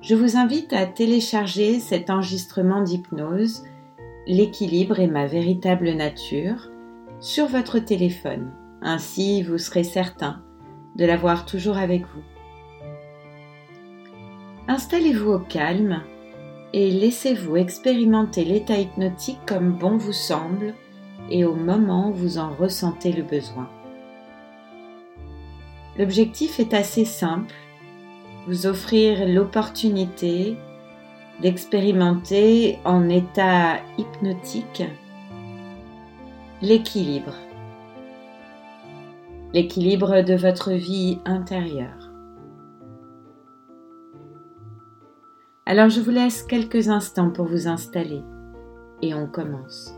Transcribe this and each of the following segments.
Je vous invite à télécharger cet enregistrement d'hypnose, L'équilibre est ma véritable nature, sur votre téléphone. Ainsi, vous serez certain de l'avoir toujours avec vous. Installez-vous au calme et laissez-vous expérimenter l'état hypnotique comme bon vous semble et au moment où vous en ressentez le besoin. L'objectif est assez simple vous offrir l'opportunité d'expérimenter en état hypnotique l'équilibre, l'équilibre de votre vie intérieure. Alors je vous laisse quelques instants pour vous installer et on commence.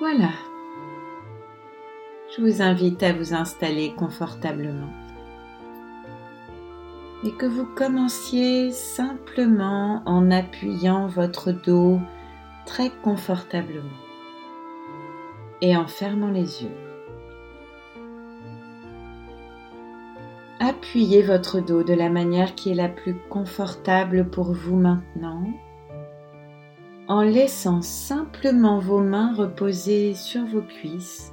Voilà, je vous invite à vous installer confortablement et que vous commenciez simplement en appuyant votre dos très confortablement et en fermant les yeux. Appuyez votre dos de la manière qui est la plus confortable pour vous maintenant en laissant simplement vos mains reposer sur vos cuisses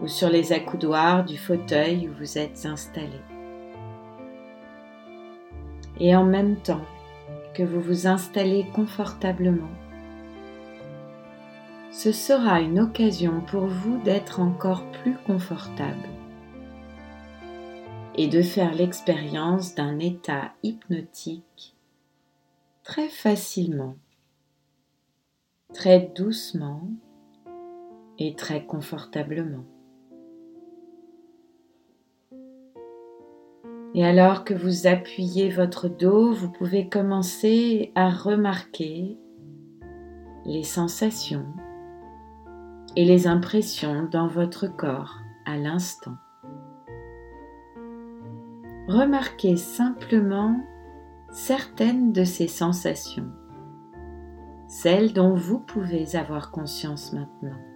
ou sur les accoudoirs du fauteuil où vous êtes installé. Et en même temps que vous vous installez confortablement, ce sera une occasion pour vous d'être encore plus confortable et de faire l'expérience d'un état hypnotique très facilement, très doucement et très confortablement. Et alors que vous appuyez votre dos, vous pouvez commencer à remarquer les sensations et les impressions dans votre corps à l'instant. Remarquez simplement certaines de ces sensations, celles dont vous pouvez avoir conscience maintenant.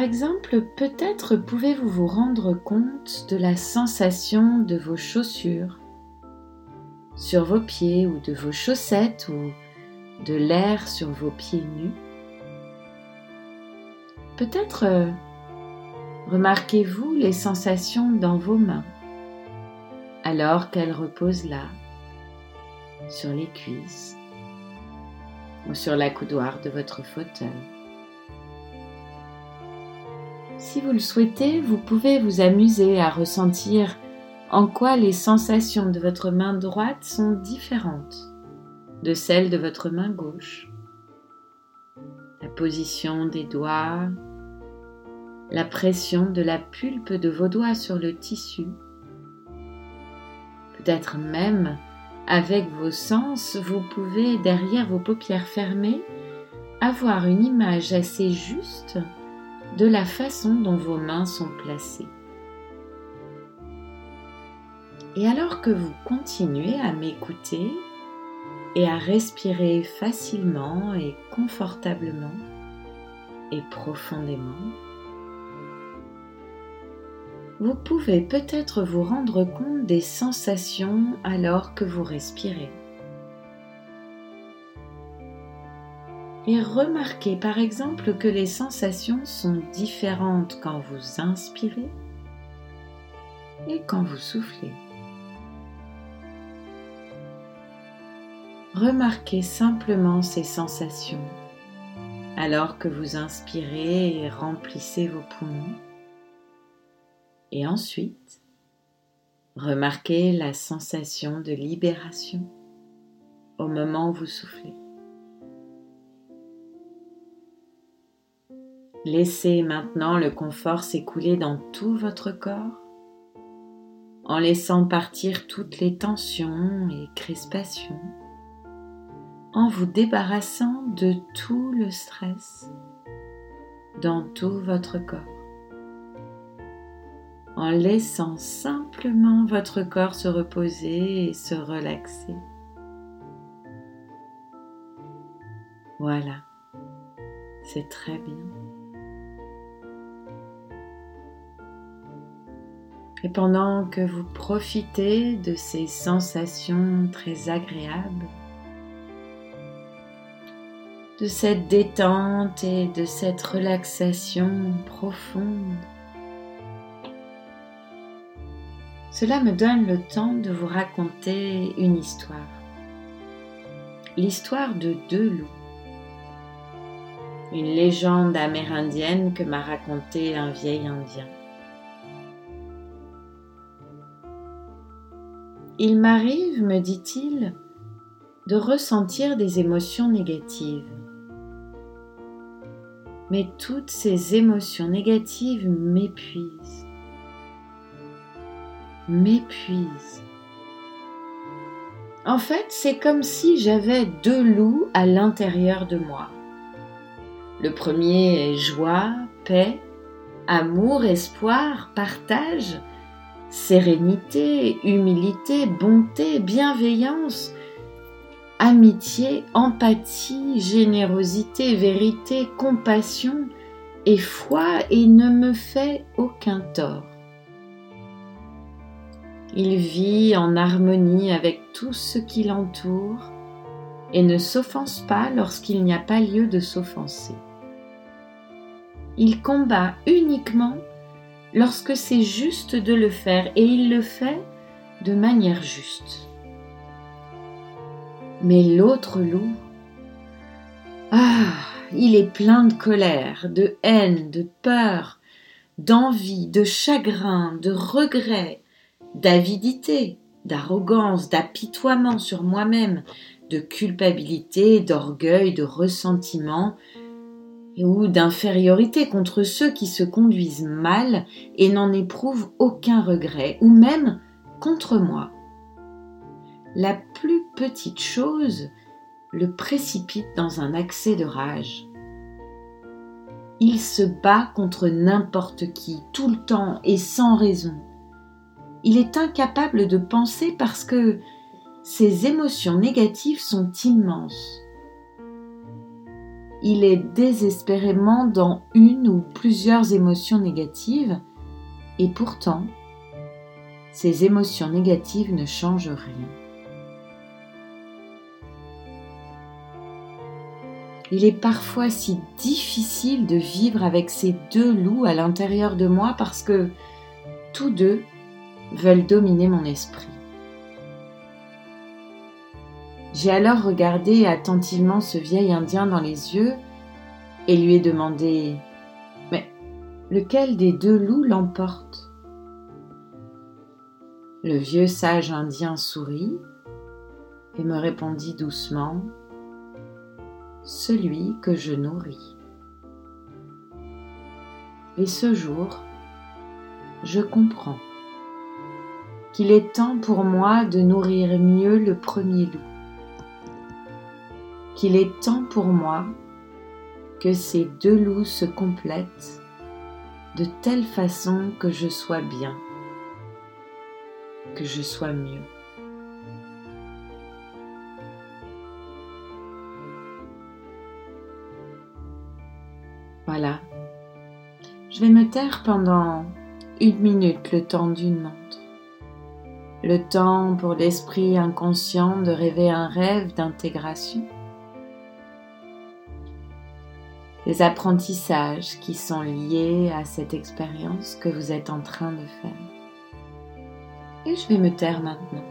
Par exemple, peut-être pouvez-vous vous rendre compte de la sensation de vos chaussures sur vos pieds ou de vos chaussettes ou de l'air sur vos pieds nus. Peut-être euh, remarquez-vous les sensations dans vos mains alors qu'elles reposent là, sur les cuisses ou sur la coudoir de votre fauteuil. Si vous le souhaitez, vous pouvez vous amuser à ressentir en quoi les sensations de votre main droite sont différentes de celles de votre main gauche. La position des doigts, la pression de la pulpe de vos doigts sur le tissu. Peut-être même avec vos sens, vous pouvez, derrière vos paupières fermées, avoir une image assez juste de la façon dont vos mains sont placées. Et alors que vous continuez à m'écouter et à respirer facilement et confortablement et profondément, vous pouvez peut-être vous rendre compte des sensations alors que vous respirez. Et remarquez par exemple que les sensations sont différentes quand vous inspirez et quand vous soufflez. Remarquez simplement ces sensations alors que vous inspirez et remplissez vos poumons. Et ensuite, remarquez la sensation de libération au moment où vous soufflez. Laissez maintenant le confort s'écouler dans tout votre corps en laissant partir toutes les tensions et crispations, en vous débarrassant de tout le stress dans tout votre corps, en laissant simplement votre corps se reposer et se relaxer. Voilà, c'est très bien. Et pendant que vous profitez de ces sensations très agréables, de cette détente et de cette relaxation profonde, cela me donne le temps de vous raconter une histoire. L'histoire de deux loups. Une légende amérindienne que m'a racontée un vieil Indien. Il m'arrive, me dit-il, de ressentir des émotions négatives. Mais toutes ces émotions négatives m'épuisent. M'épuisent. En fait, c'est comme si j'avais deux loups à l'intérieur de moi. Le premier est joie, paix, amour, espoir, partage sérénité, humilité, bonté, bienveillance, amitié, empathie, générosité, vérité, compassion et foi et ne me fait aucun tort. Il vit en harmonie avec tout ce qui l'entoure et ne s'offense pas lorsqu'il n'y a pas lieu de s'offenser. Il combat uniquement lorsque c'est juste de le faire et il le fait de manière juste. Mais l'autre loup, ah, il est plein de colère, de haine, de peur, d'envie, de chagrin, de regret, d'avidité, d'arrogance, d'apitoiement sur moi-même, de culpabilité, d'orgueil, de ressentiment, ou d'infériorité contre ceux qui se conduisent mal et n'en éprouvent aucun regret, ou même contre moi. La plus petite chose le précipite dans un accès de rage. Il se bat contre n'importe qui, tout le temps et sans raison. Il est incapable de penser parce que ses émotions négatives sont immenses il est désespérément dans une ou plusieurs émotions négatives et pourtant, ces émotions négatives ne changent rien. Il est parfois si difficile de vivre avec ces deux loups à l'intérieur de moi parce que tous deux veulent dominer mon esprit. J'ai alors regardé attentivement ce vieil Indien dans les yeux et lui ai demandé Mais lequel des deux loups l'emporte? Le vieux sage Indien sourit et me répondit doucement Celui que je nourris. Et ce jour, je comprends qu'il est temps pour moi de nourrir mieux le premier loup qu'il est temps pour moi que ces deux loups se complètent de telle façon que je sois bien, que je sois mieux. Voilà. Je vais me taire pendant une minute le temps d'une montre. Le temps pour l'esprit inconscient de rêver un rêve d'intégration les apprentissages qui sont liés à cette expérience que vous êtes en train de faire. Et je vais me taire maintenant.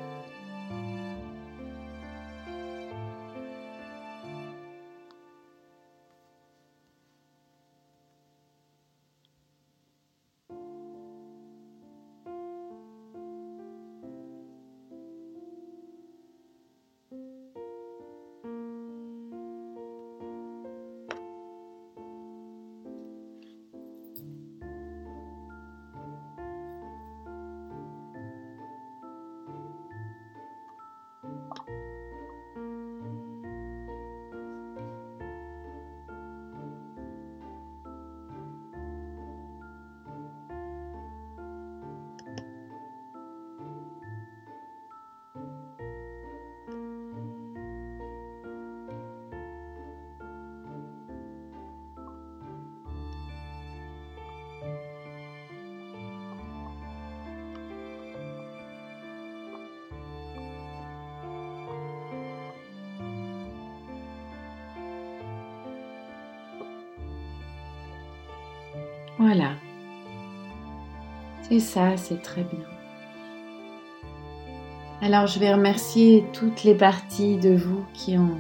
Voilà. C'est ça, c'est très bien. Alors je vais remercier toutes les parties de vous qui ont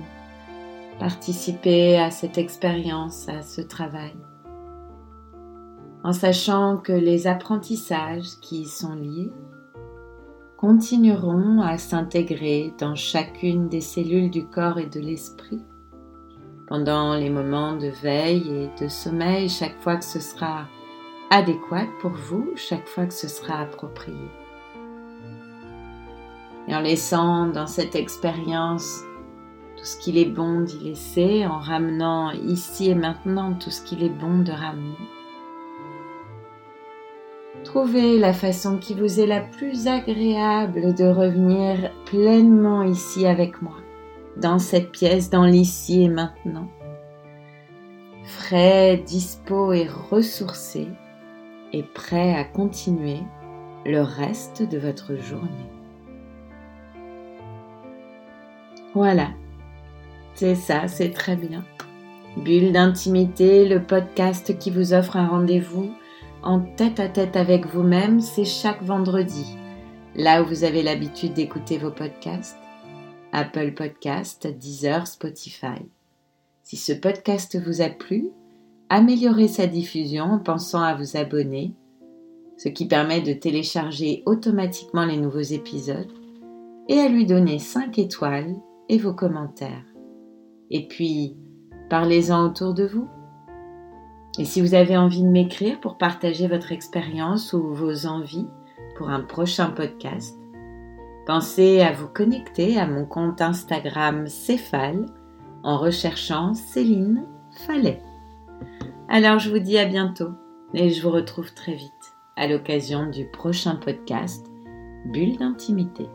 participé à cette expérience, à ce travail, en sachant que les apprentissages qui y sont liés continueront à s'intégrer dans chacune des cellules du corps et de l'esprit pendant les moments de veille et de sommeil, chaque fois que ce sera adéquat pour vous, chaque fois que ce sera approprié et en laissant dans cette expérience tout ce qu'il est bon d'y laisser, en ramenant ici et maintenant tout ce qu'il est bon de ramener. Trouvez la façon qui vous est la plus agréable de revenir pleinement ici avec moi, dans cette pièce, dans l'ici et maintenant. Frais, dispo et ressourcé, et prêt à continuer le reste de votre journée. Voilà, c'est ça, c'est très bien. Bulle d'intimité, le podcast qui vous offre un rendez-vous en tête à tête avec vous-même, c'est chaque vendredi, là où vous avez l'habitude d'écouter vos podcasts. Apple Podcast, Deezer, Spotify. Si ce podcast vous a plu, améliorez sa diffusion en pensant à vous abonner, ce qui permet de télécharger automatiquement les nouveaux épisodes, et à lui donner 5 étoiles et vos commentaires. Et puis, parlez-en autour de vous. Et si vous avez envie de m'écrire pour partager votre expérience ou vos envies pour un prochain podcast, pensez à vous connecter à mon compte Instagram Céphale en recherchant Céline Fallet. Alors je vous dis à bientôt et je vous retrouve très vite à l'occasion du prochain podcast Bulle d'intimité.